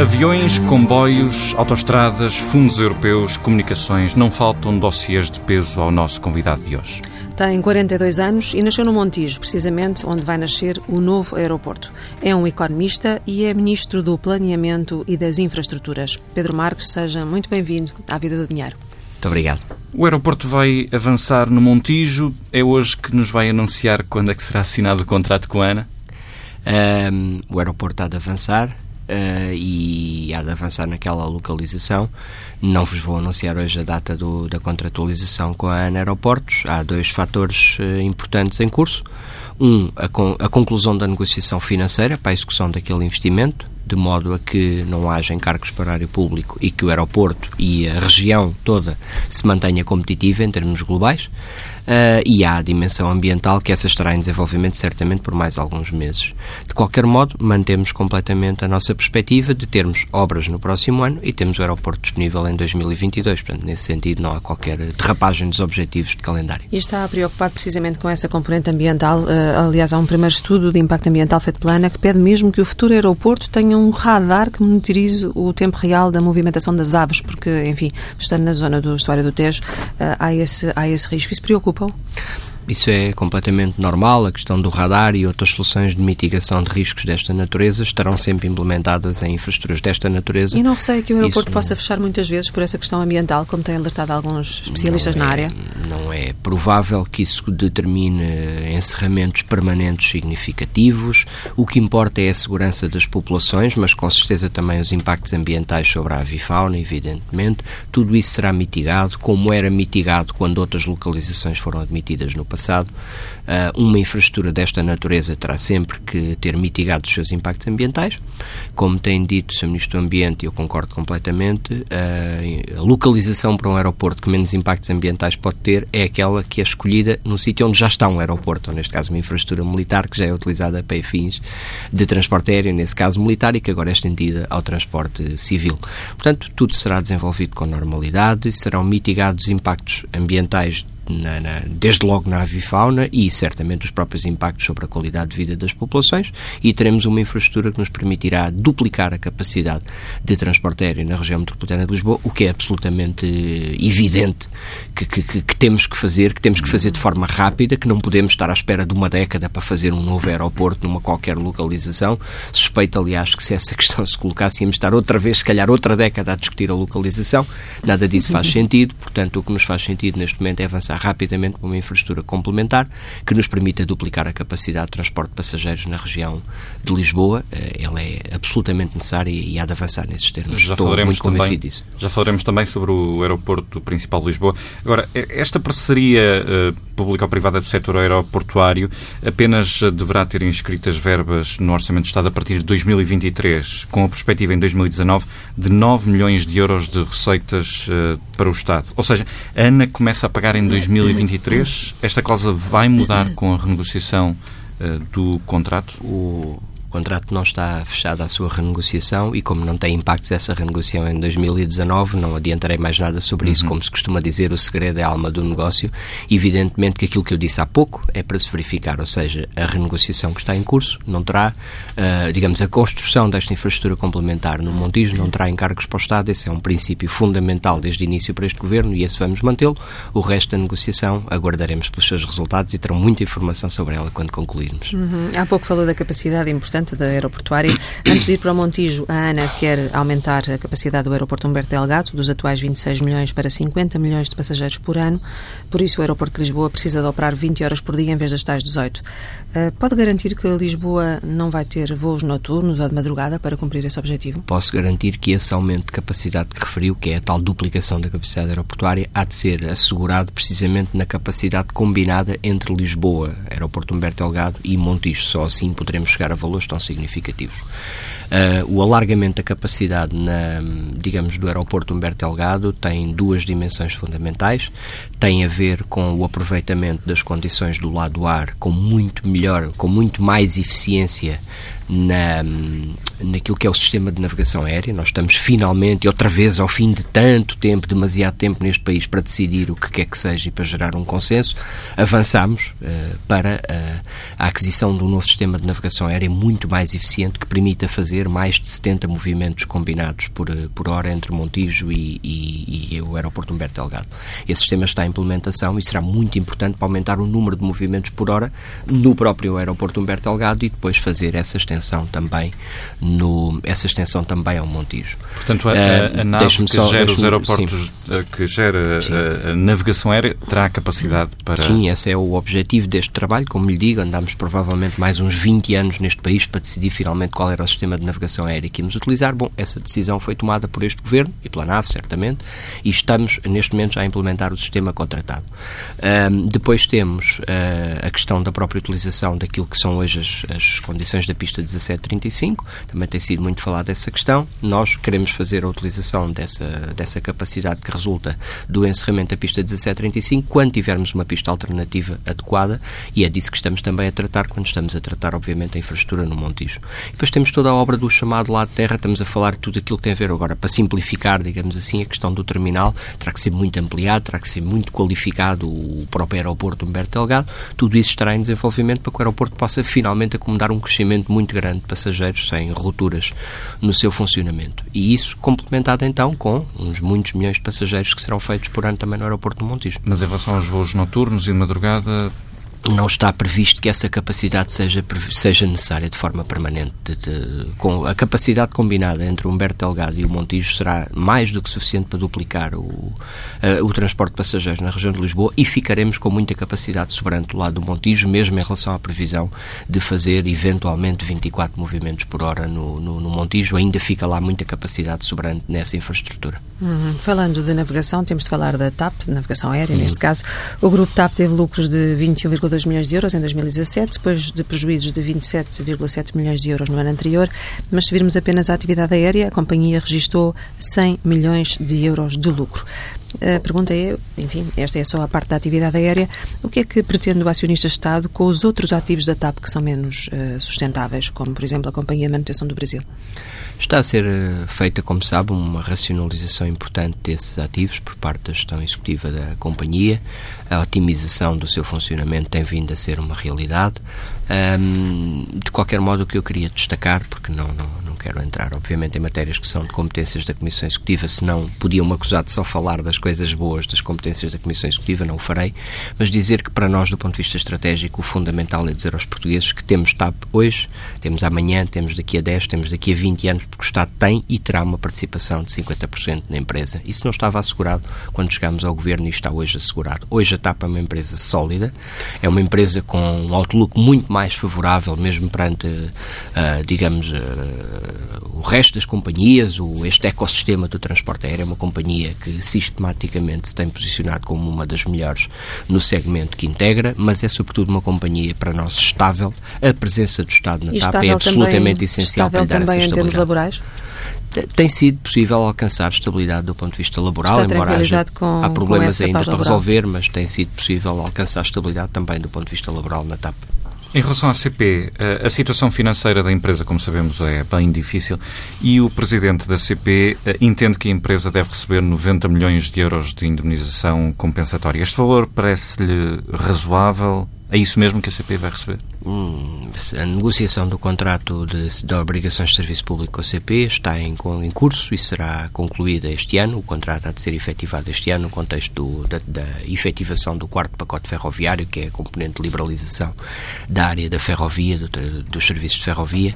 Aviões, comboios, autoestradas, fundos europeus, comunicações, não faltam dossiês de peso ao nosso convidado de hoje. Tem 42 anos e nasceu no Montijo, precisamente onde vai nascer o novo aeroporto. É um economista e é ministro do Planeamento e das Infraestruturas. Pedro Marques, seja muito bem-vindo à Vida do Dinheiro. Muito obrigado. O aeroporto vai avançar no Montijo. É hoje que nos vai anunciar quando é que será assinado o contrato com a ANA? Um, o aeroporto há de avançar uh, e há de avançar naquela localização. Não vos vou anunciar hoje a data do, da contratualização com a ANA Aeroportos. Há dois fatores uh, importantes em curso. Um, a, con a conclusão da negociação financeira para a execução daquele investimento, de modo a que não haja encargos para área público e que o aeroporto e a região toda se mantenha competitiva em termos globais. Uh, e há a dimensão ambiental, que essa estará em desenvolvimento certamente por mais alguns meses. De qualquer modo, mantemos completamente a nossa perspectiva de termos obras no próximo ano e temos o aeroporto disponível em 2022. Portanto, nesse sentido, não há qualquer derrapagem dos objetivos de calendário. E está preocupado precisamente com essa componente ambiental. Uh, aliás, há um primeiro estudo de impacto ambiental feito pela ANA que pede mesmo que o futuro aeroporto tenha um radar que monitorize o tempo real da movimentação das aves, porque, enfim, estando na zona do estuário do Tejo, uh, há, esse, há esse risco. Isso preocupa isso é completamente normal. A questão do radar e outras soluções de mitigação de riscos desta natureza estarão sempre implementadas em infraestruturas desta natureza. E não receia que o aeroporto possa fechar muitas vezes por essa questão ambiental, como têm alertado alguns especialistas é, na área? Não é provável que isso determine encerramentos permanentes significativos. O que importa é a segurança das populações, mas com certeza também os impactos ambientais sobre a avifauna, evidentemente. Tudo isso será mitigado, como era mitigado quando outras localizações foram admitidas no passado. Uh, uma infraestrutura desta natureza terá sempre que ter mitigado os seus impactos ambientais. Como tem dito o Sr. Ministro do Ambiente, eu concordo completamente, uh, a localização para um aeroporto que menos impactos ambientais pode ter é aquela que é escolhida no sítio onde já está um aeroporto, ou neste caso uma infraestrutura militar que já é utilizada para fins de transporte aéreo, nesse caso militar, e que agora é estendida ao transporte civil. Portanto, tudo será desenvolvido com normalidade e serão mitigados impactos ambientais na, na, desde logo na avifauna e certamente os próprios impactos sobre a qualidade de vida das populações e teremos uma infraestrutura que nos permitirá duplicar a capacidade de transporte aéreo na região metropolitana de Lisboa, o que é absolutamente evidente que, que, que, temos que fazer, que temos que fazer de forma rápida, que não podemos estar à espera de uma década para fazer um novo aeroporto numa qualquer localização. Suspeito, aliás, que se essa questão se colocasse, íamos estar outra vez, se calhar outra década a discutir a localização. Nada disso faz sentido, portanto, o que nos faz sentido neste momento é avançar rapidamente para uma infraestrutura complementar que nos permita duplicar a capacidade de transporte de passageiros na região de Lisboa. Eh, ela é absolutamente necessária e há de avançar nesses termos. Já Estou muito convencido também, disso. Já falaremos também sobre o aeroporto principal de Lisboa. Agora, esta parceria uh, público-privada do setor aeroportuário apenas deverá ter inscritas verbas no Orçamento de Estado a partir de 2023, com a perspectiva em 2019 de 9 milhões de euros de receitas uh, para o Estado. Ou seja, a ANA começa a pagar em 2023. Esta cláusula vai mudar com a renegociação uh, do contrato? O contrato não está fechado à sua renegociação e, como não tem impactos essa renegociação em 2019, não adiantarei mais nada sobre isso. Uhum. Como se costuma dizer, o segredo é a alma do negócio. Evidentemente que aquilo que eu disse há pouco é para se verificar, ou seja, a renegociação que está em curso não terá, uh, digamos, a construção desta infraestrutura complementar no Montijo não terá encargos para o Estado. Esse é um princípio fundamental desde o início para este Governo e esse vamos mantê-lo. O resto da negociação aguardaremos pelos seus resultados e terão muita informação sobre ela quando concluirmos. Uhum. Há pouco falou da capacidade importante importante da aeroportuária. Antes de ir para o Montijo, a ANA quer aumentar a capacidade do aeroporto Humberto Delgado, dos atuais 26 milhões para 50 milhões de passageiros por ano. Por isso, o aeroporto de Lisboa precisa de operar 20 horas por dia em vez das tais 18. Eh, pode garantir que Lisboa não vai ter voos noturnos ou de madrugada para cumprir esse objetivo? Posso garantir que esse aumento de capacidade que referiu, que é a tal duplicação da capacidade aeroportuária, há de ser assegurado precisamente na capacidade combinada entre Lisboa, Aeroporto Humberto Delgado e Montijo. Só assim poderemos chegar a valores tão significativos. Uh, o alargamento da capacidade, na, digamos, do aeroporto Humberto Delgado tem duas dimensões fundamentais. Tem a ver com o aproveitamento das condições do lado do ar com muito melhor, com muito mais eficiência na, naquilo que é o sistema de navegação aérea. Nós estamos finalmente, outra vez, ao fim de tanto tempo, demasiado tempo neste país para decidir o que quer que seja e para gerar um consenso, avançamos uh, para uh, a aquisição de um novo sistema de navegação aérea muito mais eficiente que permita fazer mais de 70 movimentos combinados por, uh, por hora entre Montijo e, e, e, o aeroporto Humberto Delgado. Esse sistema está em implementação e será muito importante para aumentar o número de movimentos por hora no próprio aeroporto Humberto Delgado e depois fazer essa extensão também no essa extensão também ao Montijo. Portanto, a, a, a ah, nave que só, gera os aeroportos, sim. Eh, que gera a, a, navegação aérea, terá capacidade para... Sim, esse é o objetivo deste trabalho. Como lhe digo, andamos provavelmente mais uns 20 anos neste país para decidir finalmente qual era o sistema de navegação aérea que íamos utilizar. Bom, essa decisão foi tomada por este Governo e pela NAV, certamente, e estamos neste momento já a implementar o sistema contratado. Um, depois temos uh, a questão da própria utilização daquilo que são hoje as, as condições da pista 1735, também tem sido muito falado essa questão. Nós queremos fazer a utilização dessa, dessa capacidade que resulta do encerramento da pista 1735 quando tivermos uma pista alternativa adequada e é disso que estamos também a tratar quando estamos a tratar, obviamente, a infraestrutura no Montijo. E depois temos toda a obra do chamado lado terra, estamos a falar de tudo aquilo que tem a ver agora, para simplificar, digamos assim, a questão do terminal, terá que ser muito ampliado, terá que ser muito qualificado o próprio aeroporto Humberto Delgado, tudo isso estará em desenvolvimento para que o aeroporto possa finalmente acomodar um crescimento muito grande de passageiros sem rupturas no seu funcionamento. E isso complementado então com uns muitos milhões de passageiros que serão feitos por ano também no aeroporto do Montijo. Mas em relação aos voos noturnos e de madrugada, não está previsto que essa capacidade seja, seja necessária de forma permanente. De, de, com a capacidade combinada entre o Humberto Delgado e o Montijo será mais do que suficiente para duplicar o, uh, o transporte de passageiros na região de Lisboa e ficaremos com muita capacidade sobrante do lado do Montijo, mesmo em relação à previsão de fazer eventualmente 24 movimentos por hora no, no, no Montijo. Ainda fica lá muita capacidade sobrante nessa infraestrutura. Uhum. Falando de navegação, temos de falar da TAP, navegação aérea, neste caso. O grupo TAP teve lucros de 21,2 milhões de euros em 2017, depois de prejuízos de 27,7 milhões de euros no ano anterior, mas se virmos apenas a atividade aérea, a companhia registrou 100 milhões de euros de lucro. A pergunta é, enfim, esta é só a parte da atividade aérea, o que é que pretende o acionista-Estado com os outros ativos da TAP que são menos uh, sustentáveis, como, por exemplo, a Companhia de Manutenção do Brasil? Está a ser eh, feita, como sabe, uma racionalização importante desses ativos por parte da gestão executiva da companhia. A otimização do seu funcionamento tem vindo a ser uma realidade. Um, de qualquer modo, o que eu queria destacar, porque não, não quero entrar, obviamente, em matérias que são de competências da Comissão Executiva, senão podiam-me acusar de só falar das coisas boas das competências da Comissão Executiva, não o farei, mas dizer que para nós, do ponto de vista estratégico, o fundamental é dizer aos portugueses que temos TAP hoje, temos amanhã, temos daqui a 10, temos daqui a 20 anos, porque o Estado tem e terá uma participação de 50% na empresa. Isso não estava assegurado quando chegámos ao Governo e está hoje assegurado. Hoje a TAP é uma empresa sólida, é uma empresa com um outlook muito mais favorável, mesmo perante, uh, digamos, uh, o resto das companhias, o, este ecossistema do transporte aéreo é uma companhia que sistematicamente se tem posicionado como uma das melhores no segmento que integra, mas é sobretudo uma companhia para nós estável. A presença do Estado na e TAP é absolutamente essencial para lhe dar essa estabilidade. em termos laborais? tem sido possível alcançar estabilidade do ponto de vista laboral, Está embora haja, com, há problemas ainda para resolver, mas tem sido possível alcançar estabilidade também do ponto de vista laboral na TAP. Em relação à CP, eh, a situação financeira da empresa, como sabemos, é bem difícil e o presidente da CP eh, entende que a empresa deve receber 90 milhões de euros de indemnização compensatória. Este valor parece-lhe razoável? É isso mesmo que a CP vai receber? Hum, a negociação do contrato de, de, obrigações de serviço público com a CP está em, em, curso e será concluída este ano. O contrato há de ser efetivado este ano no contexto do, da, da efetivação do quarto pacote ferroviário, que é a componente de liberalização da área da ferrovia, do, dos serviços de ferrovia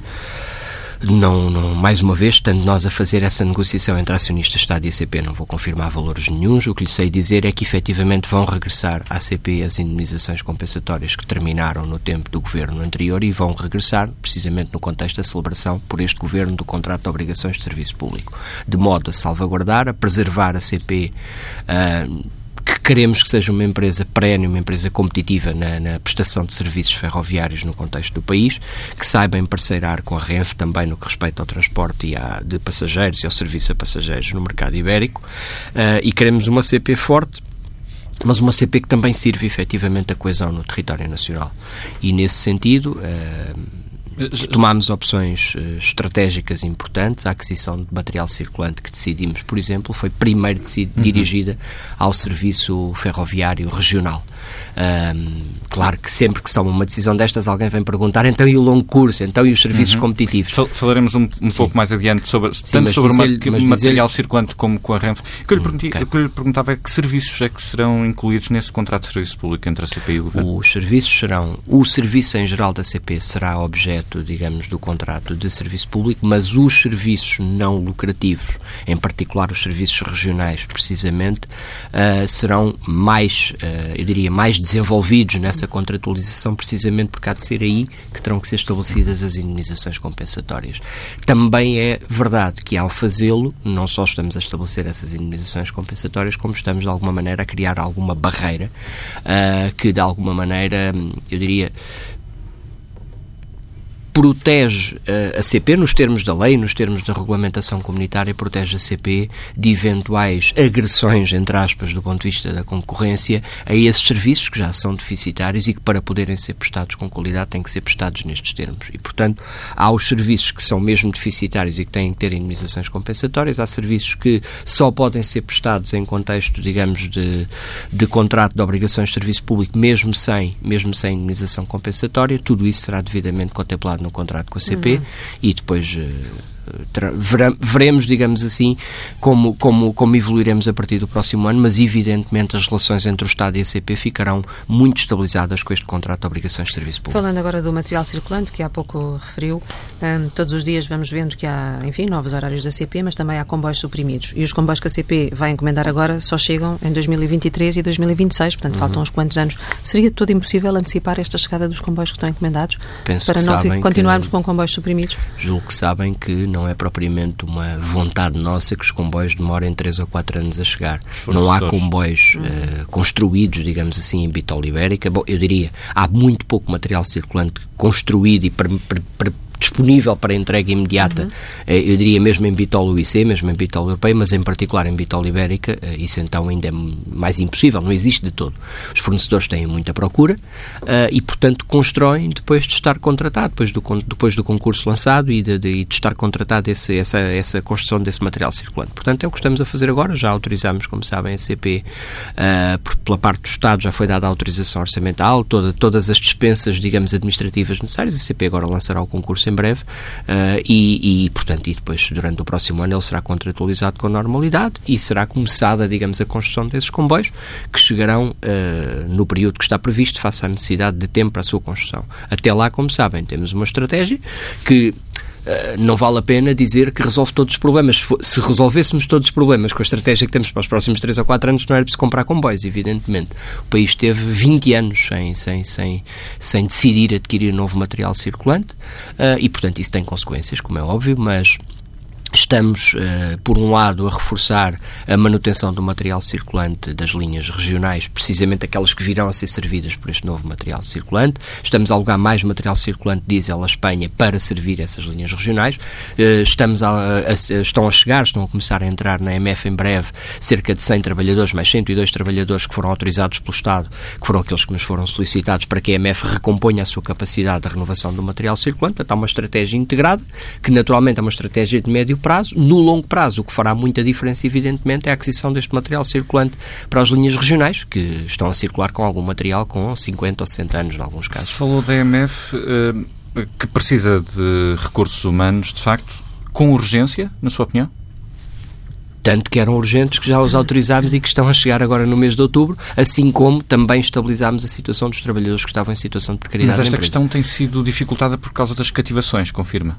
não, não, mais uma vez, estando nós a fazer essa negociação entre acionistas Estado e ACP, não vou confirmar valores nenhums, o que lhe sei dizer é que efetivamente vão regressar à ACP as indemnizações compensatórias que terminaram no tempo do governo anterior e vão regressar precisamente no contexto da celebração por este governo do contrato de obrigações de serviço público, de modo a salvaguardar, a preservar a CP uh, que queremos que seja uma empresa perene, uma empresa competitiva na, na, prestação de serviços ferroviários no contexto do país, que saiba emparceirar com a Renfe também no que respeita ao transporte e à, de passageiros e ao serviço a passageiros no mercado ibérico. Uh, e queremos uma CP forte, mas uma CP que também sirva efetivamente a coesão no território nacional. E nesse sentido. Uh, Tomámos opções uh, estratégicas importantes. A aquisição de material circulante que decidimos, por exemplo, foi primeiro uhum. dirigida ao serviço ferroviário regional. Um, claro que sempre que se toma uma decisão destas, alguém vem perguntar então e o longo curso, então e os serviços uhum. competitivos? Falaremos um, um pouco mais adiante sobre, Sim, tanto sobre o material circulante como com a Renfe. O que eu lhe, hum, okay. eu lhe perguntava é que serviços é que serão incluídos nesse contrato de serviço público entre a CP e o Governo? Os serviços serão, o serviço em geral da CP será objeto, digamos, do contrato de serviço público, mas os serviços não lucrativos, em particular os serviços regionais, precisamente, uh, serão mais, uh, eu diria, mais desenvolvidos nessa contratualização, precisamente porque há de ser aí que terão que ser estabelecidas as indenizações compensatórias. Também é verdade que, ao fazê-lo, não só estamos a estabelecer essas indenizações compensatórias, como estamos, de alguma maneira, a criar alguma barreira uh, que, de alguma maneira, eu diria, protege uh, a CP, nos termos da lei, nos termos da regulamentação comunitária, protege a CP de eventuais agressões, entre aspas, do ponto de vista da concorrência, a esses serviços que já são deficitários e que, para poderem ser prestados com qualidade, têm que ser prestados nestes termos. E, portanto, há os serviços que são mesmo deficitários e que têm que ter indemnizações compensatórias, há serviços que só podem ser prestados em contexto, digamos, de, de contrato de obrigações de serviço público, mesmo sem, mesmo sem indemnização compensatória. Tudo isso será devidamente contemplado no contrato com a CP uhum. e depois uh, veremos, digamos assim, como, como, como evoluiremos a partir do próximo ano, mas evidentemente as relações entre o Estado e a CP ficarão muito estabilizadas com este contrato de obrigações de serviço público. Falando agora do material circulante, que há pouco referiu, um, todos os dias vamos vendo que há, enfim, novos horários da CP, mas também há comboios suprimidos. E os comboios que a CP vai encomendar agora só chegam em 2023 e 2026, portanto uhum. faltam uns quantos anos. Seria todo impossível antecipar esta chegada dos comboios que estão encomendados Penso para não continuarmos que, com comboios suprimidos? Julgo que sabem que não é propriamente uma vontade nossa que os comboios demorem 3 ou 4 anos a chegar. Não há comboios uh, construídos, digamos assim, em Bitola Ibérica. Bom, eu diria, há muito pouco material circulante construído e disponível para entrega imediata, uhum. Eh, eu diria mesmo em Bitola UIC, mesmo em Bitola Europeia, mas em particular em Bitola Ibérica, eh, isso então ainda é mais impossível, não existe de todo. Os fornecedores têm muita procura uh, e, portanto, constroem depois de estar contratado, depois do, depois do concurso lançado e de, de, de estar contratado esse, essa, essa construção desse material circulante. Portanto, é o que estamos a fazer agora, já autorizamos, como sabem, a CP, uh, pela parte do Estado já foi dada a autorização orçamental, toda, todas as dispensas, digamos, administrativas necessárias, a CP agora lançará o concurso em em breve uh, e, e, portanto, e depois durante o próximo ano ele será contratualizado com normalidade e será começada, digamos, a construção desses comboios que chegarão uh, no período que está previsto, face à necessidade de tempo para a sua construção. Até lá, como sabem, temos uma estratégia que não vale a pena dizer que resolve todos os problemas. Se, se, resolvêssemos todos os problemas com a estratégia que temos para os próximos 3 ou 4 anos, não era preciso comprar comboios, evidentemente. O país teve 20 anos sem, sem, sem, sem decidir adquirir novo material circulante uh, e, portanto, isso tem consequências, como é óbvio, mas Estamos, uh, por um lado, a reforçar a manutenção do material circulante das linhas regionais, precisamente aquelas que virão a ser servidas por este novo material circulante. Estamos a alugar mais material circulante diesel à Espanha para servir essas linhas regionais. Uh, estamos a, a, estão a chegar, estão a começar a entrar na MF em breve cerca de 100 trabalhadores, mais 102 trabalhadores que foram autorizados pelo Estado, que foram aqueles que nos foram solicitados para que a MF recomponha a sua capacidade de renovação do material circulante. Portanto, há uma estratégia integrada, que naturalmente é uma estratégia de médio prazo. No longo prazo, o que fará muita diferença, evidentemente, é a aquisição deste material circulante para as linhas regionais, que estão a circular com algum material com 50 ou 60 anos, em alguns casos. Falou da EMF, eh, que precisa de recursos humanos, de facto, com urgência, na sua opinião? tanto que eram urgentes que já os autorizámos e que estão a chegar agora no mês de outubro, assim como também estabilizámos a situação dos trabalhadores que estavam em situação de precariedade. Mas esta questão tem sido dificultada por causa das cativações, confirma?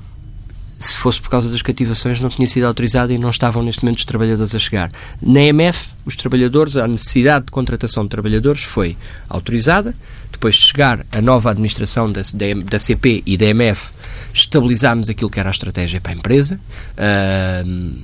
Se fosse por causa das cativações, não tinha sido autorizada e não estavam neste momento os trabalhadores a chegar. Na EMF, os trabalhadores, a necessidade de contratação de trabalhadores foi autorizada, depois de chegar a nova administração da, da, CP e da EMF, estabilizámos aquilo que era a estratégia para a empresa. Uh,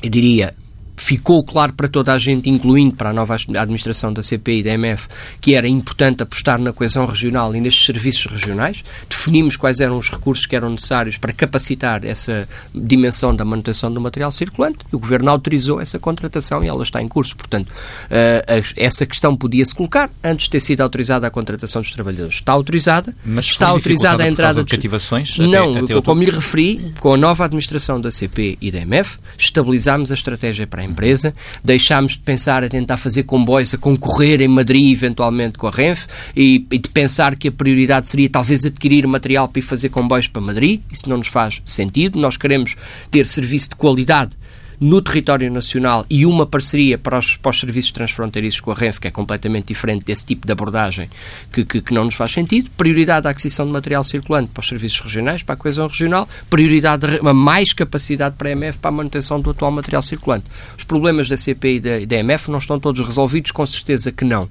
eu diria, ficou claro para toda a gente, incluindo para a nova administração da CP e da MF, que era importante apostar na coesão regional e nestes serviços regionais. Definimos quais eram os recursos que eram necessários para capacitar essa dimensão da manutenção do material circulante e o Governo autorizou essa contratação e ela está em curso. Portanto, uh, essa questão podia-se colocar antes de ter sido autorizada a contratação dos trabalhadores. Está autorizada, Mas está autorizada a entrada de cativações? Não, até, até como lhe referi, com a nova administração da CP e da MF, estabilizámos a estratégia para a empresa, deixámos de pensar a tentar fazer comboios a concorrer em Madrid, eventualmente com a Renfe, e, e, de pensar que a prioridade seria talvez adquirir material para ir fazer comboios para Madrid. Isso não nos faz sentido. Nós queremos ter serviço de qualidade no território nacional e uma parceria para os, para os serviços transfronteiriços com a Renfe, que é completamente diferente desse tipo de abordagem que, que, que, não nos faz sentido. Prioridade à aquisição de material circulante para os serviços regionais, para a coesão regional. Prioridade a mais capacidade para a MF para a manutenção do atual material circulante. Os problemas da CP e da, da MF não estão todos resolvidos? Com certeza que não.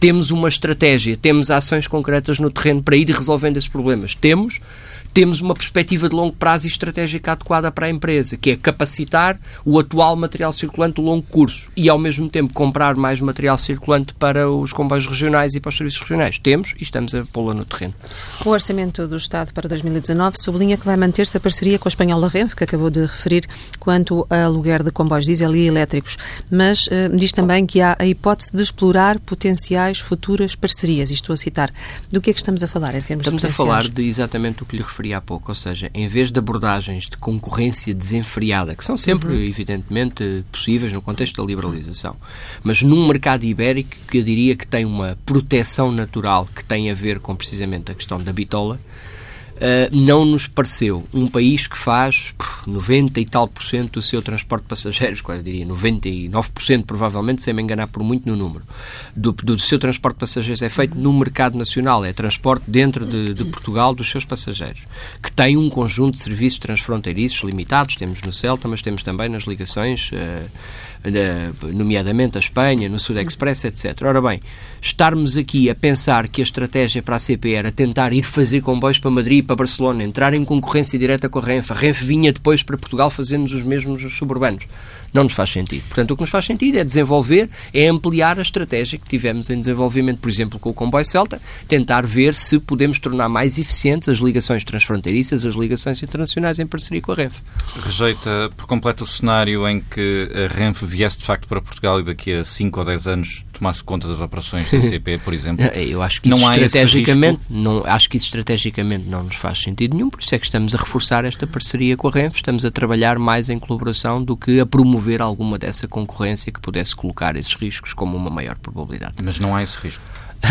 Temos uma estratégia, temos ações concretas no terreno para ir resolvendo esses problemas. Temos temos uma perspectiva de longo prazo e estratégica adequada para a empresa, que é capacitar o atual material circulante do longo curso e, ao mesmo tempo, comprar mais material circulante para os comboios regionais e para os serviços regionais. Temos e estamos a pô-la no terreno. O Orçamento do Estado para 2019 sublinha que vai manter-se a parceria com a espanhola Renfe, que acabou de referir, quanto a aluguer de comboios diesel e elétricos, mas uh, diz também que há a hipótese de explorar potenciais futuras parcerias. E estou a citar. Do que é que estamos a falar em termos estamos de Estamos a falar de exatamente o que lhe referi referi há pouco, ou seja, em vez de abordagens de concorrência desenfreada, que são sempre, uhum. evidentemente, possíveis no contexto da liberalização, mas num mercado ibérico que eu diria que tem uma proteção natural que tem a ver com precisamente a questão da bitola, Uh, não nos pareceu. Um país que faz 90 e tal por cento do seu transporte de passageiros, quase diria 99% provavelmente, sem me enganar por muito no número, do, do seu transporte de passageiros é feito no mercado nacional, é transporte dentro de, de, Portugal dos seus passageiros, que tem um conjunto de serviços transfronteiriços limitados, temos no Celta, mas temos também nas ligações, uh, nomeadamente a Espanha, no Sud Express, etc. Ora bem, estarmos aqui a pensar que a estratégia para a CP era tentar ir fazer comboios para Madrid para Barcelona, entrar em concorrência direta com a Renfe, a Renfe vinha depois para Portugal fazendo os mesmos suburbanos não nos faz sentido. Portanto, o que nos faz sentido é desenvolver, é ampliar a estratégia que tivemos em desenvolvimento, por exemplo, com o comboio Celta, tentar ver se podemos tornar mais eficientes as ligações transfronteiriças, as ligações internacionais em parceria com a Renfe. Rejeita por completo o cenário em que a Renfe viesse de facto para Portugal e daqui a 5 ou 10 anos tomasse conta das operações da CP, por exemplo? Eu acho que isso não estrategicamente, não, acho que isso estrategicamente não nos faz sentido nenhum, por isso é que estamos a reforçar esta parceria com a Renfe, estamos a trabalhar mais em colaboração do que a promover promover alguma dessa concorrência que pudesse colocar esses riscos como uma maior probabilidade. Mas não há esse risco?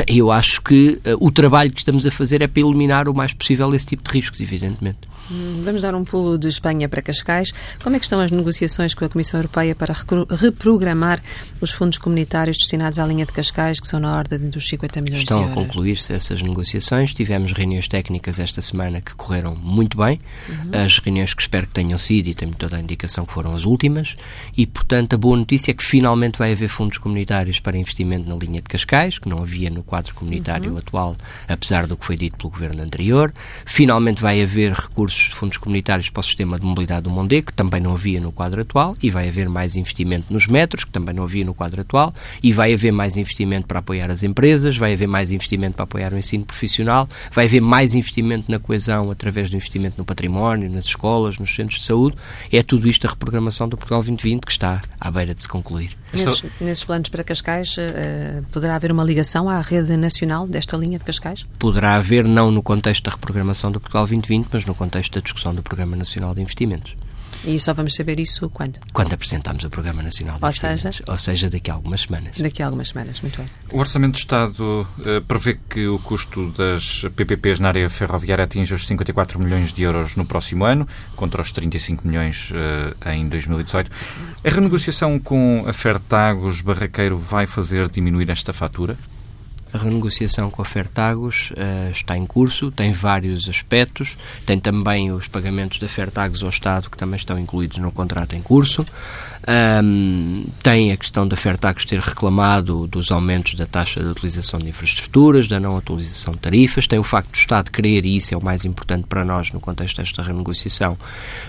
Eu acho que uh, o trabalho que estamos a fazer é para eliminar o mais possível esse tipo de riscos, evidentemente. Hum, vamos dar um pulo de Espanha para Cascais. Como é que estão as negociações com a Comissão Europeia para reprogramar os fundos comunitários destinados à linha de Cascais, que são na ordem dos 50 milhões estão de euros? Estão a concluir-se essas negociações. Tivemos reuniões técnicas esta semana que correram muito bem. Uhum. As reuniões que espero que tenham sido, e tenho toda a indicação que foram as últimas. E, portanto, a boa notícia é que finalmente vai haver fundos comunitários para investimento na linha de Cascais, que não havia no quadro comunitário uhum. atual, apesar do que foi dito pelo governo anterior. Finalmente vai haver recursos de fundos comunitários para o sistema de mobilidade do Mondê, que também não havia no quadro atual, e vai haver mais investimento nos metros, que também não havia no quadro atual, e vai haver mais investimento para apoiar as empresas, vai haver mais investimento para apoiar o ensino profissional, vai haver mais investimento na coesão através do investimento no património, nas escolas, nos centros de saúde. É tudo isto a reprogramação do Portugal 2020 que está à beira de se concluir. Nesses, nesses planos para Cascais, uh, poderá haver uma ligação à rede nacional desta linha de Cascais? Poderá haver, não no contexto da reprogramação do Portugal 2020, mas no contexto da discussão do Programa Nacional de Investimentos. E só vamos saber isso quando? Quando apresentarmos o Programa Nacional de Ou seja? Ou seja, daqui a algumas semanas. Daqui a algumas semanas, muito bem. O Orçamento de Estado uh, prevê que o custo das PPPs na área ferroviária atinja os 54 milhões de euros no próximo ano, contra os 35 milhões uh, em 2018. A renegociação com a Fertagos Barraqueiro vai fazer diminuir esta fatura? A renegociação com a Fertagos uh, está em curso, tem vários aspectos, tem também os pagamentos da Fertagos ao Estado que também estão incluídos no contrato em curso. Um, tem a questão da Fertagos ter reclamado dos aumentos da taxa de utilização de infraestruturas, da não atualização de tarifas, tem o facto do Estado querer, e isso é o mais importante para nós no contexto desta renegociação,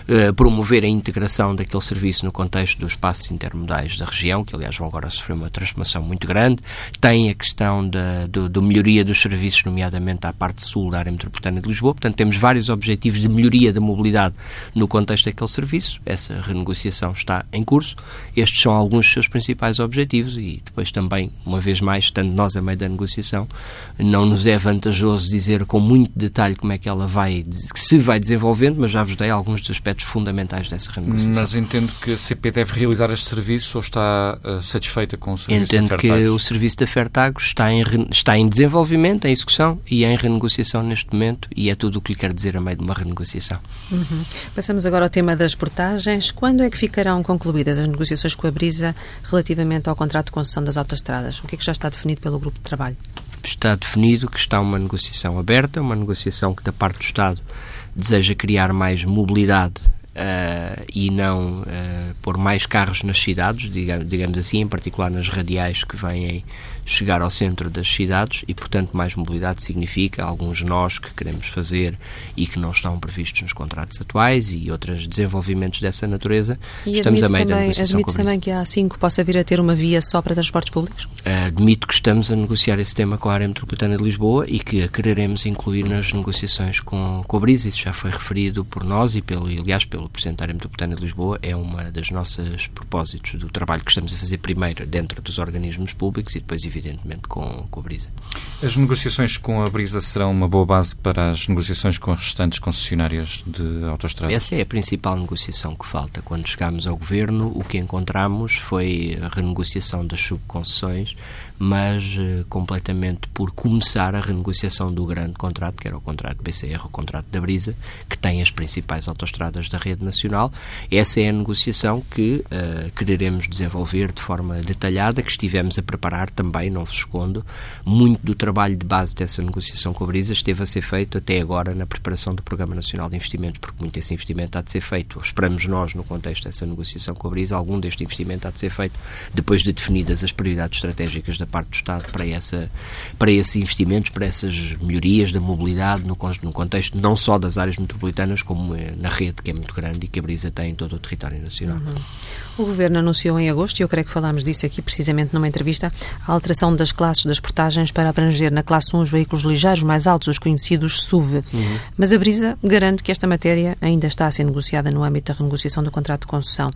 uh, promover a integração daquele serviço no contexto dos espaços intermodais da região, que aliás vão agora sofrer uma transformação muito grande, tem a questão da do, do melhoria dos serviços, nomeadamente à parte sul da área metropolitana de Lisboa, portanto temos vários objetivos de melhoria da mobilidade no contexto daquele serviço, essa renegociação está em curso, curso. Estes são alguns dos seus principais objetivos e depois também, uma vez mais, estando nós a meio da negociação, não nos é vantajoso dizer com muito detalhe como é que ela vai, se vai desenvolvendo, mas já vos dei alguns dos aspectos fundamentais dessa renegociação. Mas entendo que a CP deve realizar este serviço ou está uh, satisfeita com o serviço Entendo que o serviço da Fertagos está em, está em desenvolvimento, em execução e em renegociação neste momento e é tudo o que lhe quero dizer a meio de uma renegociação. Uhum. Passamos agora ao tema das portagens. Quando é que ficarão concluídas as negociações com a Brisa relativamente ao contrato de concessão das autoestradas? O que é que já está definido pelo grupo de trabalho? Está definido que está uma negociação aberta, uma negociação que da parte do Estado deseja criar mais mobilidade Uh, e não uh, pôr mais carros nas cidades, digamos, digamos assim, em particular nas radiais que vêm chegar ao centro das cidades e, portanto, mais mobilidade significa alguns nós que queremos fazer e que não estão previstos nos contratos atuais e outros desenvolvimentos dessa natureza. E estamos a meio também, da negociação admite também que a A5 possa vir a ter uma via só para transportes públicos? Admito que estamos a negociar esse tema com a área metropolitana de Lisboa e que a quereremos incluir nas negociações com, com a Brisa. Isso já foi referido por nós e, pelo, aliás, pelo Presidente da área metropolitana de Lisboa. É uma das nossas propósitos do trabalho que estamos a fazer primeiro dentro dos organismos públicos e depois, evidentemente, com, com a Brisa. As negociações com a Brisa serão uma boa base para as negociações com as restantes concessionárias de autoestradas? Essa é a principal negociação que falta. Quando chegámos ao Governo, o que encontramos foi a renegociação das subconcessões, mas uh, completamente por começar a renegociação do grande contrato, que era o contrato BCR, o contrato da Brisa, que tem as principais autoestradas da rede nacional. Essa é a negociação que uh, quereremos desenvolver de forma detalhada, que estivemos a preparar também não vos escondo, muito do trabalho de base dessa negociação com a Brisa esteve a ser feito até agora na preparação do Programa Nacional de Investimentos, porque muito esse investimento há de ser feito, esperamos nós, no contexto dessa negociação com a Brisa, algum deste investimento há de ser feito depois de definidas as prioridades estratégicas da parte do Estado para, essa, para esses investimentos, para essas melhorias da mobilidade no, no contexto não só das áreas metropolitanas, como eh, na rede, que é muito grande e que a Brisa tem em todo o território nacional. Uhum. O Governo anunciou em agosto, e eu creio que falámos disso aqui precisamente numa entrevista, a alteração das classes das portagens para abranger na classe 1 os veículos ligeiros mais altos, os conhecidos SUV. Uhum. Mas a Brisa garante que esta matéria ainda está a ser negociada no âmbito da renegociação do contrato de concessão.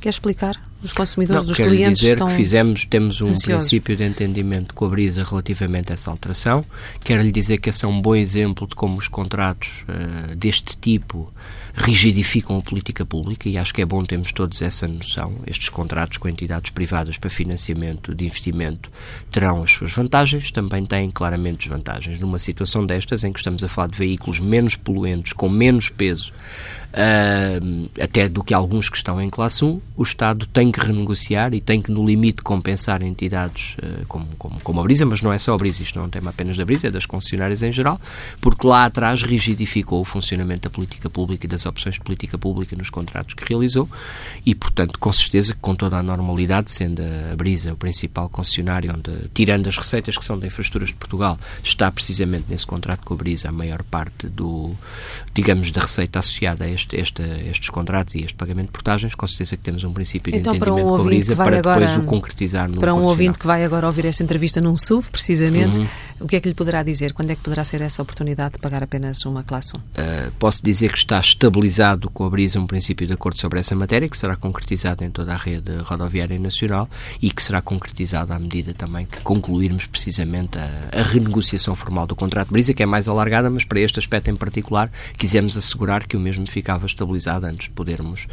Quer explicar? Os consumidores, Não, os clientes dizer estão que fizemos, temos um ansiosos. princípio de entendimento com a Brisa relativamente a essa alteração. Quero lhe dizer que esse é um bom exemplo de como os contratos uh, deste tipo rigidificam a política pública e acho que é bom termos todos essa noção. Estes contratos com entidades privadas para financiamento de investimento terão as suas vantagens, também têm claramente desvantagens. Numa situação destas, em que estamos a falar de veículos menos poluentes, com menos peso, uh, até do que alguns que estão em classe 1, o Estado tem que renegociar e tem que, no limite, compensar entidades uh, como, como, como a Brisa, mas não é só a Brisa, isto não é um tema apenas da Brisa, é das concessionárias em geral, porque lá atrás rigidificou o funcionamento da política pública e das opções de política pública nos contratos que realizou e, portanto, com certeza com toda a normalidade, sendo a Brisa o principal concessionário, onde, tirando as receitas que são da infraestruturas de Portugal, está precisamente nesse contrato com a Brisa a maior parte do, digamos, da receita associada a este este, este, estes contratos e este pagamento de portagens, com certeza que temos um princípio de então, entendimento um com a Brisa para depois agora, o concretizar no Para um ouvinte que vai agora ouvir esta entrevista num SUV, precisamente, uhum. O que é que lhe poderá dizer? Quando é que poderá ser essa oportunidade de pagar apenas uma classe 1? Uh, posso dizer que está estabilizado com a Brisa um princípio de acordo sobre essa matéria, que será concretizado em toda a rede rodoviária nacional e que será concretizado à medida também que concluirmos precisamente a, a renegociação formal do contrato de Brisa, que é mais alargada, mas para este aspecto em particular quisemos assegurar que o mesmo ficava estabilizado antes de podermos,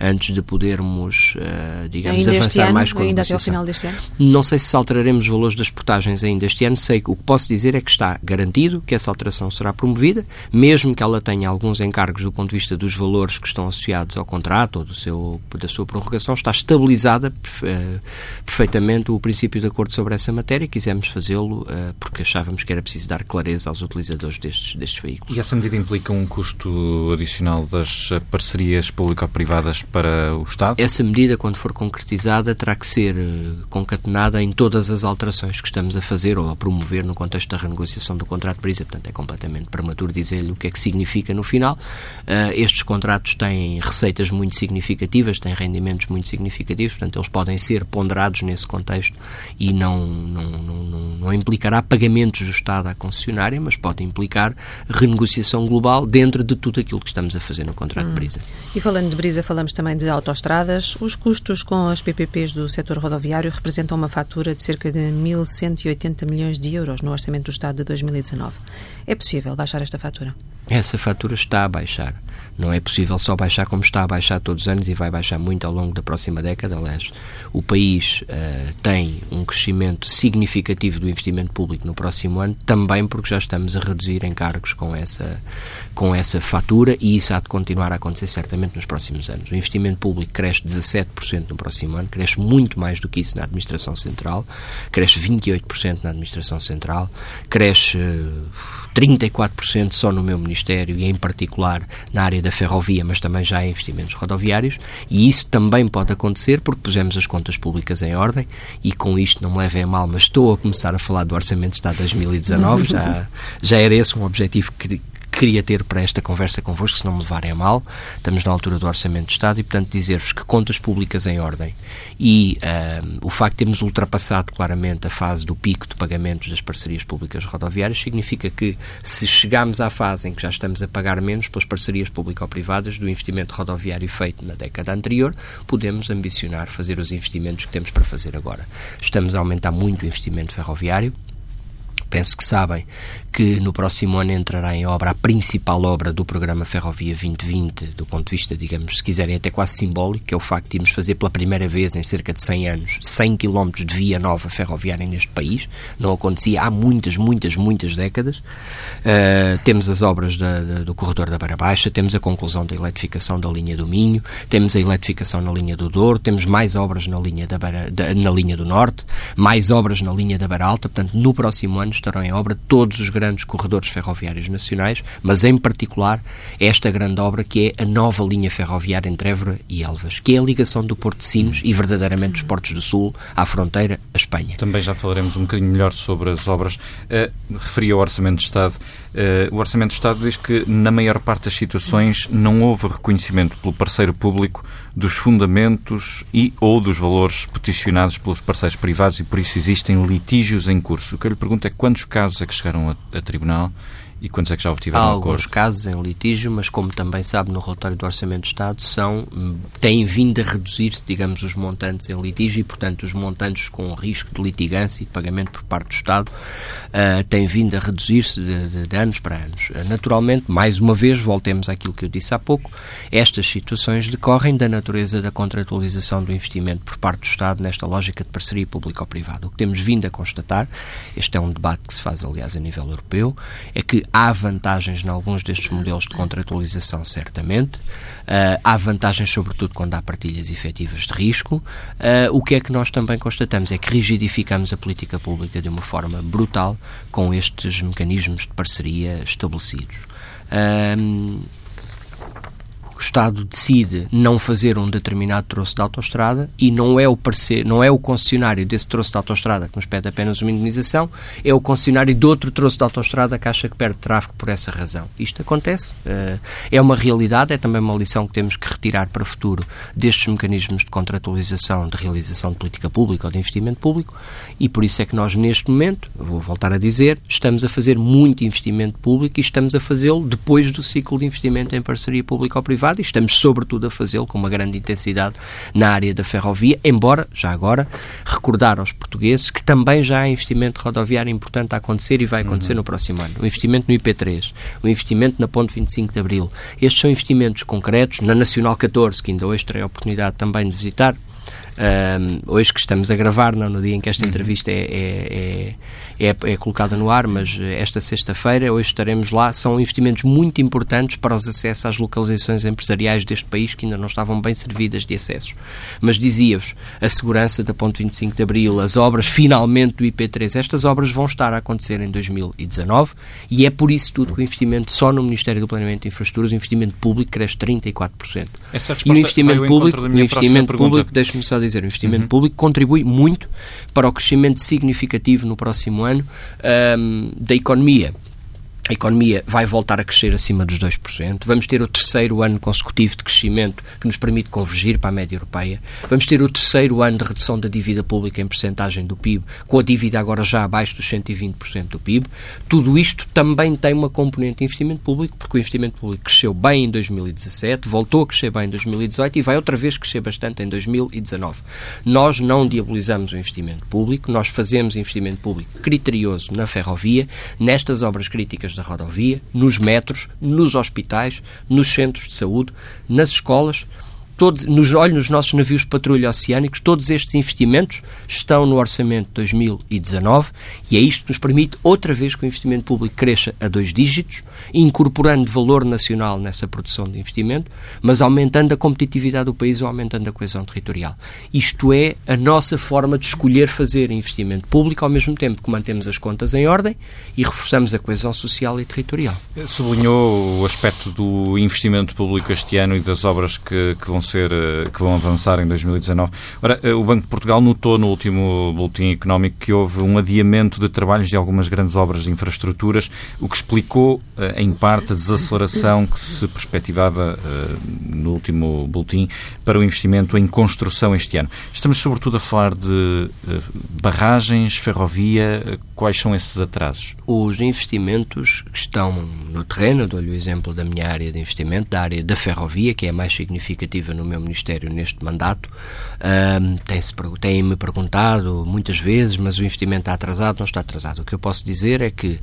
antes de podermos, uh, digamos, ainda avançar ano, mais com a ainda até ao final deste ano? Não sei se alteraremos os valores das portagens ainda este ano, sei que o que posso dizer é que está garantido que essa alteração será promovida, mesmo que ela tenha alguns encargos do ponto de vista dos valores que estão associados ao contrato ou do seu, da sua prorrogação, está estabilizada uh, perfeitamente o princípio de acordo sobre essa matéria e quisemos fazê-lo uh, porque achávamos que era preciso dar clareza aos utilizadores destes, destes veículos. E essa medida implica um custo adicional parcerias público-privadas para o Estado? Essa medida, quando for concretizada, terá que ser uh, concatenada em todas as alterações que estamos a fazer ou a promover no contexto da renegociação do contrato de brisa, portanto é completamente prematuro dizer-lhe o que é que significa no final. Uh, estes contratos têm receitas muito significativas, têm rendimentos muito significativos, portanto eles podem ser ponderados nesse contexto e não, não, não, não implicará pagamentos do Estado à concessionária, mas pode implicar renegociação global dentro de tudo aquilo que estamos a fazer no contrato hum. de brisa. E falando de brisa, falamos também de autoestradas. Os custos com as PPPs do setor rodoviário representam uma fatura de cerca de 1.180 milhões de euros no Orçamento do Estado de 2019. É possível baixar esta fatura? Essa fatura está a baixar. Não é possível só baixar como está a baixar todos os anos e vai baixar muito ao longo da próxima década. Aliás, o país uh, tem um crescimento significativo do investimento público no próximo ano, também porque já estamos a reduzir encargos com essa, com essa fatura e isso há de continuar a acontecer certamente nos próximos anos. O investimento público cresce 17% no próximo ano, cresce muito mais do que isso na Administração Central, cresce 28% na Administração Central, cresce. Uh, 34% só no meu Ministério e, em particular, na área da ferrovia, mas também já em investimentos rodoviários. E isso também pode acontecer porque pusemos as contas públicas em ordem e, com isto, não me levem a mal, mas estou a começar a falar do Orçamento de Estado de 2019. já, já era esse um objetivo que queria ter para esta conversa convosco, se não me levarem a mal. Estamos na altura do Orçamento de Estado e, portanto, dizer-vos que contas públicas em ordem e um, o facto de termos ultrapassado claramente a fase do pico de pagamentos das parcerias públicas rodoviárias significa que, se chegarmos à fase em que já estamos a pagar menos pelas parcerias público-privadas do investimento rodoviário feito na década anterior, podemos ambicionar fazer os investimentos que temos para fazer agora. Estamos a aumentar muito o investimento ferroviário penso que sabem que no próximo ano entrará em obra a principal obra do programa Ferrovia 2020, do ponto de vista, digamos, se quiserem, até quase simbólico, que é o facto de irmos fazer pela primeira vez em cerca de 100 anos 100 km de via nova ferroviária neste país. Não acontecia há muitas, muitas, muitas décadas. Uh, temos as obras da, da, do corredor da Beira Baixa, temos a conclusão da eletrificação da linha do Minho, temos a eletrificação na linha do Douro, temos mais obras na linha, da Beira, da, na linha do Norte, mais obras na linha da Beira Alta. Portanto, no próximo ano estarão em obra todos os grandes corredores ferroviários nacionais, mas em particular esta grande obra que é a nova linha ferroviária entre Évora e Elvas, que é a ligação do Porto de Sinos e verdadeiramente dos Portos do Sul à fronteira, a Espanha. Também já falaremos um bocadinho melhor sobre as obras. Uh, referi ao Orçamento de Estado. Uh, o Orçamento de Estado diz que, na maior parte das situações, não houve reconhecimento pelo parceiro público dos fundamentos e ou dos valores peticionados pelos parceiros privados e, por isso, existem litígios em curso. O que eu lhe pergunto é quantos casos é que chegaram a, a tribunal e quantos é que já obtiveram Há alguns casos em litígio, mas como também sabe no relatório do Orçamento de Estado, são, têm vindo a reduzir-se, digamos, os montantes em litígio e, portanto, os montantes com risco de litigância e pagamento por parte do Estado uh, têm vindo a reduzir-se de, de, de, anos para anos. Naturalmente, mais uma vez, voltemos àquilo que eu disse há pouco, estas situações decorrem da natureza da contratualização do investimento por parte do Estado nesta lógica de parceria público-privada. O que temos vindo a constatar, este é um debate que se faz, aliás, a nível europeu, é que há vantagens em alguns destes modelos de contratualização, certamente. Uh, há vantagens, sobretudo, quando há partilhas efetivas de risco. Uh, o que é que nós também constatamos é que rigidificamos a política pública de uma forma brutal com estes mecanismos de parceria estabelecidos. Uh, Estado decide não fazer um determinado troço de autoestrada e não é o parceiro, não é o concessionário desse troço de autoestrada que nos pede apenas uma indenização, é o concessionário de outro troço de autoestrada que acha que perde tráfego por essa razão. Isto acontece, eh, é uma realidade, é também uma lição que temos que retirar para o futuro destes mecanismos de contratualização, de realização de política pública ou de investimento público e por isso é que nós neste momento, vou voltar a dizer, estamos a fazer muito investimento público e estamos a fazê-lo depois do ciclo de investimento em parceria pública ou privada e estamos sobretudo a fazê-lo com uma grande intensidade na área da ferrovia, embora, já agora, recordar aos portugueses que também já há investimento rodoviário importante a acontecer e vai acontecer uhum. no próximo ano. O investimento no IP3, o investimento na Ponte 25 de Abril. Estes são investimentos concretos na Nacional 14, que ainda hoje terei a oportunidade também de visitar, um, hoje que estamos a gravar, não no dia em que esta uhum. entrevista é, é, é, é, é colocada no ar, mas eh, esta sexta-feira, hoje estaremos lá. São investimentos muito importantes para os acessos às localizações empresariais deste país que ainda não estavam bem servidas de acessos. Mas dizia-vos, a segurança da Ponte 25 de Abril, as obras finalmente do IP3, estas obras vão estar a acontecer em 2019 e é por isso tudo que o investimento só no Ministério do Planeamento e Infraestruturas, o investimento público cresce 34%. Essa e o investimento público, o investimento público, deixe-me só dizer, o investimento uhum. público contribui muito para o crescimento significativo no próximo ano um, da economia a economia vai voltar a crescer acima dos 2%. Vamos ter o terceiro ano consecutivo de crescimento que nos permite convergir para a média europeia. Vamos ter o terceiro ano de redução da dívida pública em percentagem do PIB, com a dívida agora já abaixo dos 120% do PIB. Tudo isto também tem uma componente de investimento público, porque o investimento público cresceu bem em 2017, voltou a crescer bem em 2018 e vai outra vez crescer bastante em 2019. Nós não diabolizamos o investimento público, nós fazemos investimento público criterioso na ferrovia, nestas obras críticas da rodovia, nos metros, nos hospitais, nos centros de saúde, nas escolas, todos, nos, olho nos nossos navios de patrulha oceânicos, todos estes investimentos estão no orçamento de 2019 e é isto que nos permite, outra vez, que o investimento público cresça a dois dígitos, incorporando valor nacional nessa produção de investimento, mas aumentando a competitividade do país ou aumentando a coesão territorial. Isto é a nossa forma de escolher fazer investimento público ao mesmo tempo que mantemos as contas em ordem e reforçamos a coesão social e territorial. Sublinhou o aspecto do investimento público este ano e das obras que, que vão ser, eh, que vão avançar em 2019. Ora, eh, o Banco de Portugal notou no último boletim económico que houve um adiamento de trabalhos de algumas grandes obras de infraestruturas, o que explicou, eh, em parte, a desaceleração que se perspectivava no último boletim para o investimento em construção este ano. Estamos, sobretudo, a falar de barragens, ferrovia. Quais são esses atrasos? Os investimentos que estão no terreno, dou-lhe o exemplo da minha área de investimento, da área da ferrovia, que é a mais significativa no meu Ministério neste mandato. Um, Têm-me perguntado muitas vezes, mas o investimento está atrasado? Não está atrasado. O que eu posso dizer é que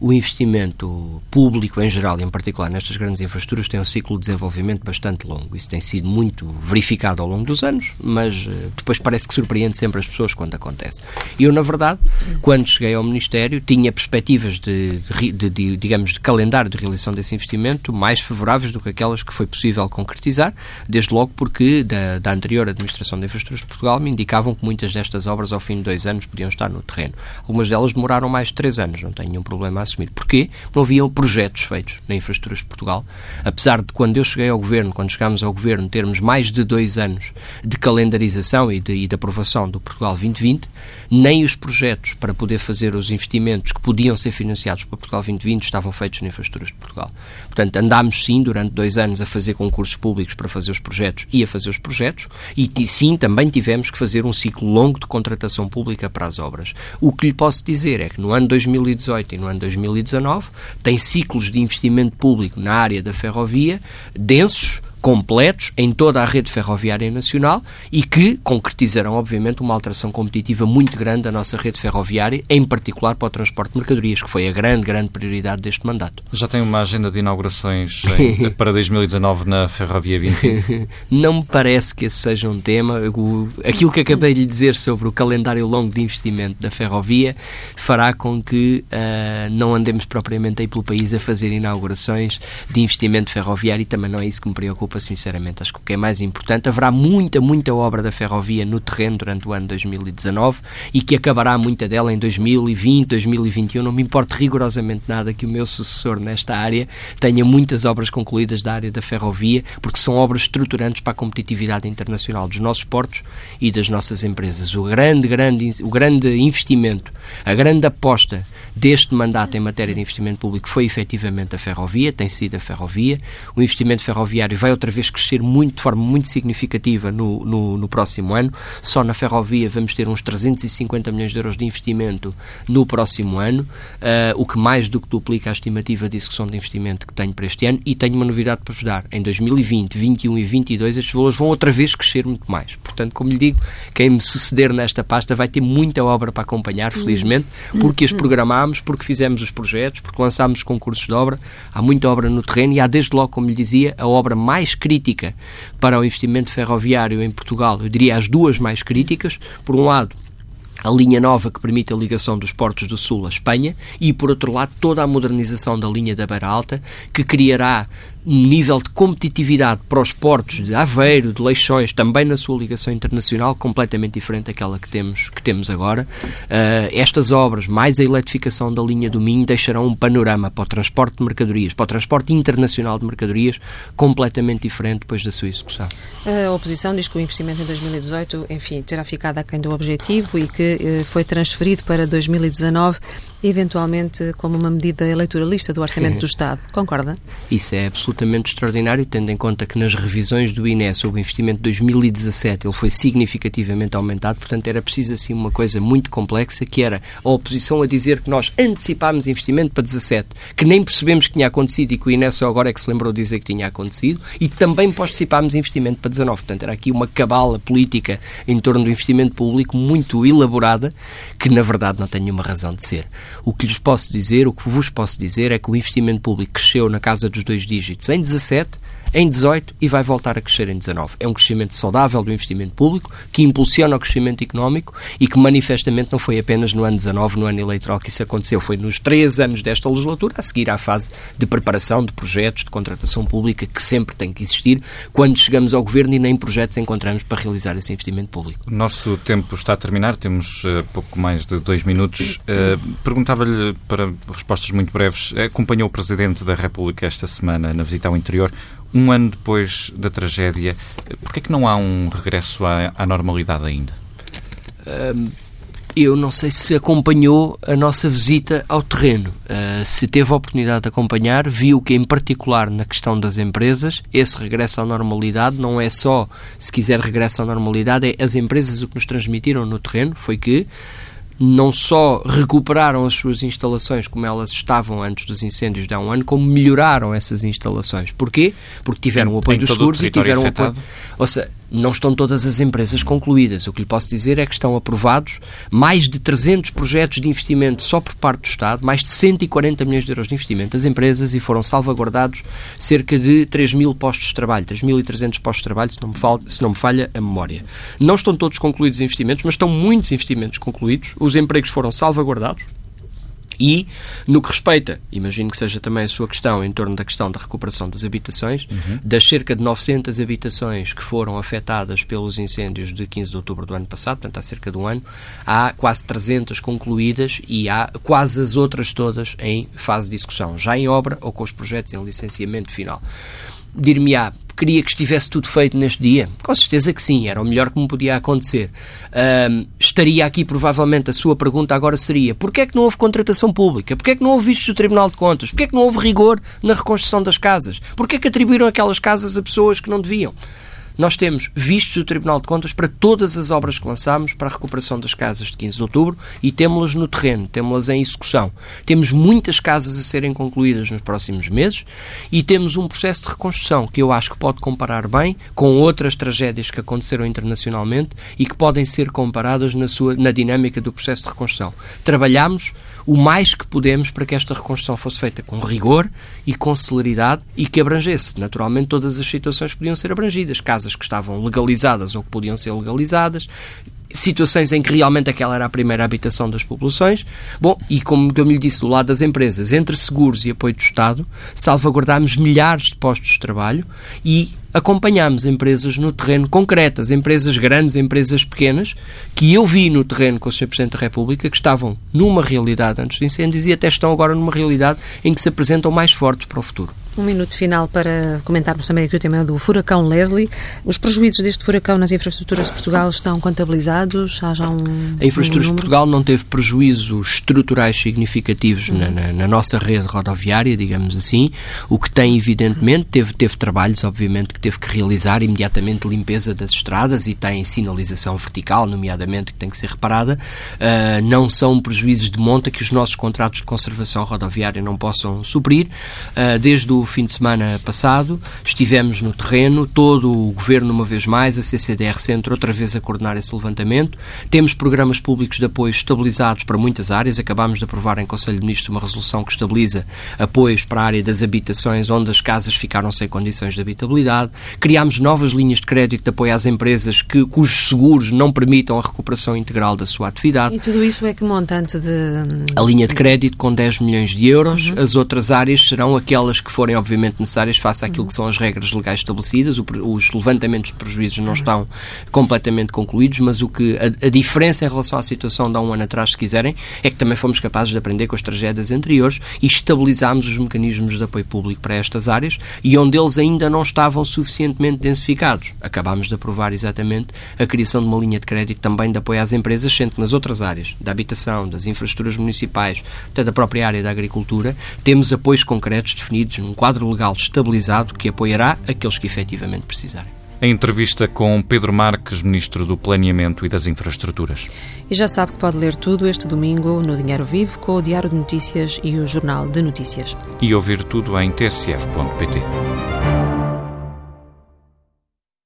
o investimento público em geral, e em particular nestas grandes infraestruturas, tem um ciclo de desenvolvimento bastante longo. Isso tem sido muito verificado ao longo dos anos, mas uh, depois parece que surpreende sempre as pessoas quando acontece. Eu, na verdade, quando cheguei ao Ministério, tinha perspectivas de, de, de, digamos, de calendário de realização desse investimento mais favoráveis do que aquelas que foi possível concretizar, desde logo porque da, da anterior Administração de Infraestruturas de Portugal me indicavam que muitas destas obras ao fim de dois anos podiam estar no terreno. Algumas delas demoraram mais de três anos, não tenho nenhum problema a assumir. Porquê? Não haviam projetos feitos na Infraestruturas de Portugal. Apesar de quando eu cheguei ao Governo, quando chegámos ao Governo, termos mais de dois anos de calendarização e de, e de aprovação do Portugal 2020, nem os projetos para poder fazer os investimentos que podiam ser financiados para Portugal 2020 estavam feitos na Infraestruturas de Portugal. Portanto, andámos sim durante dois anos a fazer concursos públicos para fazer os projetos e a fazer os projetos, e sim, também tivemos que fazer um ciclo longo de contratação pública para as obras. O que lhe posso dizer é que no ano 2018 e no ano 2019 tem ciclos de investimento público na área da ferrovia densos, completos em toda a rede ferroviária nacional e que concretizarão, obviamente, uma alteração competitiva muito grande da nossa rede ferroviária, em particular para o transporte de mercadorias, que foi a grande, grande prioridade deste mandato. Já tem uma agenda de inaugurações em, para 2019 na Ferrovia 20? Não me parece que esse seja um tema. O, aquilo que acabei de lhe dizer sobre o calendário longo de investimento da ferrovia fará com que uh, não andemos propriamente aí pelo país a fazer inaugurações de investimento ferroviário e também não é isso que me preocupa sinceramente. Acho que o que é mais importante, haverá muita, muita obra da ferrovia no terreno durante o ano 2019 e que acabará muita dela em 2020, 2021. Não me importa rigorosamente nada que o meu sucessor nesta área tenha muitas obras concluídas da área da ferrovia, porque são obras estruturantes para a competitividade internacional dos nossos portos e das nossas empresas. O grande, grande, o grande investimento, a grande aposta deste mandato em matéria de investimento público foi efetivamente a ferrovia, tem sido a ferrovia. O investimento ferroviário vai outra vez crescer muito, de forma muito significativa no, no, no próximo ano. Só na ferrovia vamos ter uns 350 milhões de euros de investimento no próximo ano, uh, o que mais do que duplica a estimativa de execução de investimento que tenho para este ano. E tenho uma novidade para vos dar. Em 2020, 2021 e 2022 estes valores vão outra vez crescer muito mais. Portanto, como lhe digo, quem me suceder nesta pasta vai ter muita obra para acompanhar, felizmente, porque as porque fizemos os projetos, porque lançámos os concursos de obra. Há muita obra no terreno e há, desde logo, como lhe dizia, a obra mais crítica para o investimento ferroviário em Portugal. Eu diria as duas mais críticas. Por um lado, a linha nova que permite a ligação dos portos do Sul à Espanha e, por outro lado, toda a modernização da linha da Beira Alta, que criará um nível de competitividade para os portos de Aveiro, de Leixões, também na sua ligação internacional, completamente diferente daquela que temos, que temos agora. Uh, estas obras, mais a eletrificação da linha do Minho, deixarão um panorama para o transporte de mercadorias, para o transporte internacional de mercadorias, completamente diferente depois da sua execução. A oposição diz que o investimento em 2018, enfim, terá ficado aquém do objetivo e que uh, foi transferido para 2019 eventualmente como uma medida eleitoralista do Orçamento do Estado. Concorda? Isso é absolutamente extraordinário, tendo em conta que nas revisões do INE sobre o investimento de 2017 ele foi significativamente aumentado, portanto era preciso assim uma coisa muito complexa, que era a oposição a dizer que nós antecipámos investimento para 17, que nem percebemos que tinha acontecido e que o INE só agora é que se lembrou de dizer que tinha acontecido, e também antecipámos investimento para 19. Portanto, era aqui uma cabala política em torno do investimento público muito elaborada, que na verdade não tem nenhuma razão de ser. O que lhes posso dizer, o que vos posso dizer é que o investimento público cresceu na casa dos dois dígitos em 17 em 18 e vai voltar a crescer em 19. É um crescimento saudável do investimento público que impulsiona o crescimento económico e que manifestamente não foi apenas no ano 19, no ano eleitoral que isso aconteceu, foi nos três anos desta legislatura, a seguir à fase de preparação de projetos de contratação pública que sempre tem que existir quando chegamos ao governo e nem projetos encontramos para realizar esse investimento público. O nosso tempo está a terminar, temos uh, pouco mais de dois minutos. Uh, Perguntava-lhe para respostas muito breves. Acompanhou o Presidente da República esta semana na visita ao interior um ano depois da tragédia, por que é que não há um regresso à, à normalidade ainda? eu não sei se acompanhou a nossa visita ao terreno. Uh, se teve a oportunidade de acompanhar, viu que, em particular na questão das empresas, esse regresso à normalidade não é só, se quiser regresso à normalidade, é as empresas o que nos transmitiram no terreno foi que não só recuperaram as suas instalações como elas estavam antes dos incêndios de há um ano, como melhoraram essas instalações. Porquê? Porque tiveram o apoio dos seguros e tiveram o apoio. Ou seja, não estão todas as empresas concluídas. O que lhe posso dizer é que estão aprovados mais de 300 projetos de investimento só por parte do Estado, mais de 140 milhões de euros de investimento das empresas e foram salvaguardados cerca de 3 mil postos de trabalho, 3.300 postos de trabalho, se não, me falha, se não me falha a memória. Não estão todos concluídos os investimentos, mas estão muitos investimentos concluídos. Os empregos foram salvaguardados e, no que respeita, imagino que seja também a sua questão em torno da questão da recuperação das habitações, uhum. das cerca de 900 habitações que foram afetadas pelos incêndios de 15 de outubro do ano passado, portanto há cerca de um ano, há quase 300 concluídas e há quase as outras todas em fase de execução, já em obra ou com os projetos em licenciamento final. Dir-me-á, queria que estivesse tudo feito neste dia? Com certeza que sim, era o melhor que me podia acontecer. Um, estaria aqui, provavelmente, a sua pergunta agora seria porquê é que não houve contratação pública? Porquê é que não houve vistos do Tribunal de Contas? Porquê é que não houve rigor na reconstrução das casas? Porquê é que atribuíram aquelas casas a pessoas que não deviam? Nós temos vistos do Tribunal de Contas para todas as obras que lançámos para a recuperação das casas de 15 de outubro e temos-las no terreno, temos-las em execução. Temos muitas casas a serem concluídas nos próximos meses e temos um processo de reconstrução que eu acho que pode comparar bem com outras tragédias que aconteceram internacionalmente e que podem ser comparadas na, sua, na dinâmica do processo de reconstrução. Trabalhamos o mais que podemos para que esta reconstrução fosse feita com rigor e com celeridade e que abrangesse. Naturalmente, todas as situações podiam ser abrangidas. Casas que estavam legalizadas ou que podiam ser legalizadas, situações em que realmente aquela era a primeira habitação das populações. Bom, e como eu me disse, do lado das empresas, entre seguros e apoio do Estado, salvaguardámos milhares de postos de trabalho e acompanhámos empresas no terreno concretas, empresas grandes, empresas pequenas, que eu vi no terreno com o Sr. Presidente da República, que estavam numa realidade antes do incêndios e até estão agora numa realidade em que se apresentam mais fortes para o futuro. Um minuto final para comentarmos também aqui o tema do furacão Leslie. Os prejuízos deste furacão nas infraestruturas de Portugal estão contabilizados? Há já um. A infraestrutura um de Portugal não teve prejuízos estruturais significativos na, na, na, nossa rede rodoviária, digamos assim. O que tem, evidentemente, teve, teve trabalhos, obviamente, que teve que realizar imediatamente limpeza das estradas e tem sinalização vertical, nomeadamente, que tem que ser reparada. Uh, não são prejuízos de monta que os nossos contratos de conservação rodoviária não possam suprir. Uh, desde o fim de semana passado, estivemos no terreno, todo o Governo, uma vez mais, a CCDR Centro, outra vez a coordenar esse levantamento. Temos programas públicos de apoio estabilizados para muitas áreas. Acabámos de aprovar em Conselho de Ministros uma resolução que estabiliza apoios para a área das habitações, onde as casas ficaram sem condições de habitabilidade. Criámos novas linhas de crédito de apoio às empresas que, cujos seguros não permitam a recuperação integral da sua atividade. E tudo isso é que montante de. A linha de crédito com 10 milhões de euros. Uhum. As outras áreas serão aquelas que forem, obviamente, necessárias face àquilo que são as regras legais estabelecidas. Os levantamentos de prejuízos não estão completamente concluídos, mas o que a, a, diferença em relação à situação de há um ano atrás, se quiserem, é que também fomos capazes de aprender com as tragédias anteriores e estabilizámos os mecanismos de apoio público para estas áreas e onde eles ainda não estavam suficientemente densificados. Acabámos de aprovar exatamente a criação de uma linha de crédito também de apoio às empresas, sendo que nas outras áreas, da habitação, das infraestruturas municipais, até da própria área da agricultura, temos apoios concretos definidos num quadro legal estabilizado que apoiará aqueles que efetivamente precisarem. A entrevista com Pedro Marques, Ministro do Planeamento e das Infraestruturas. E já sabe que pode ler tudo este domingo no Dinheiro Vivo com o Diário de Notícias e o Jornal de Notícias. E ouvir tudo em tsf.pt.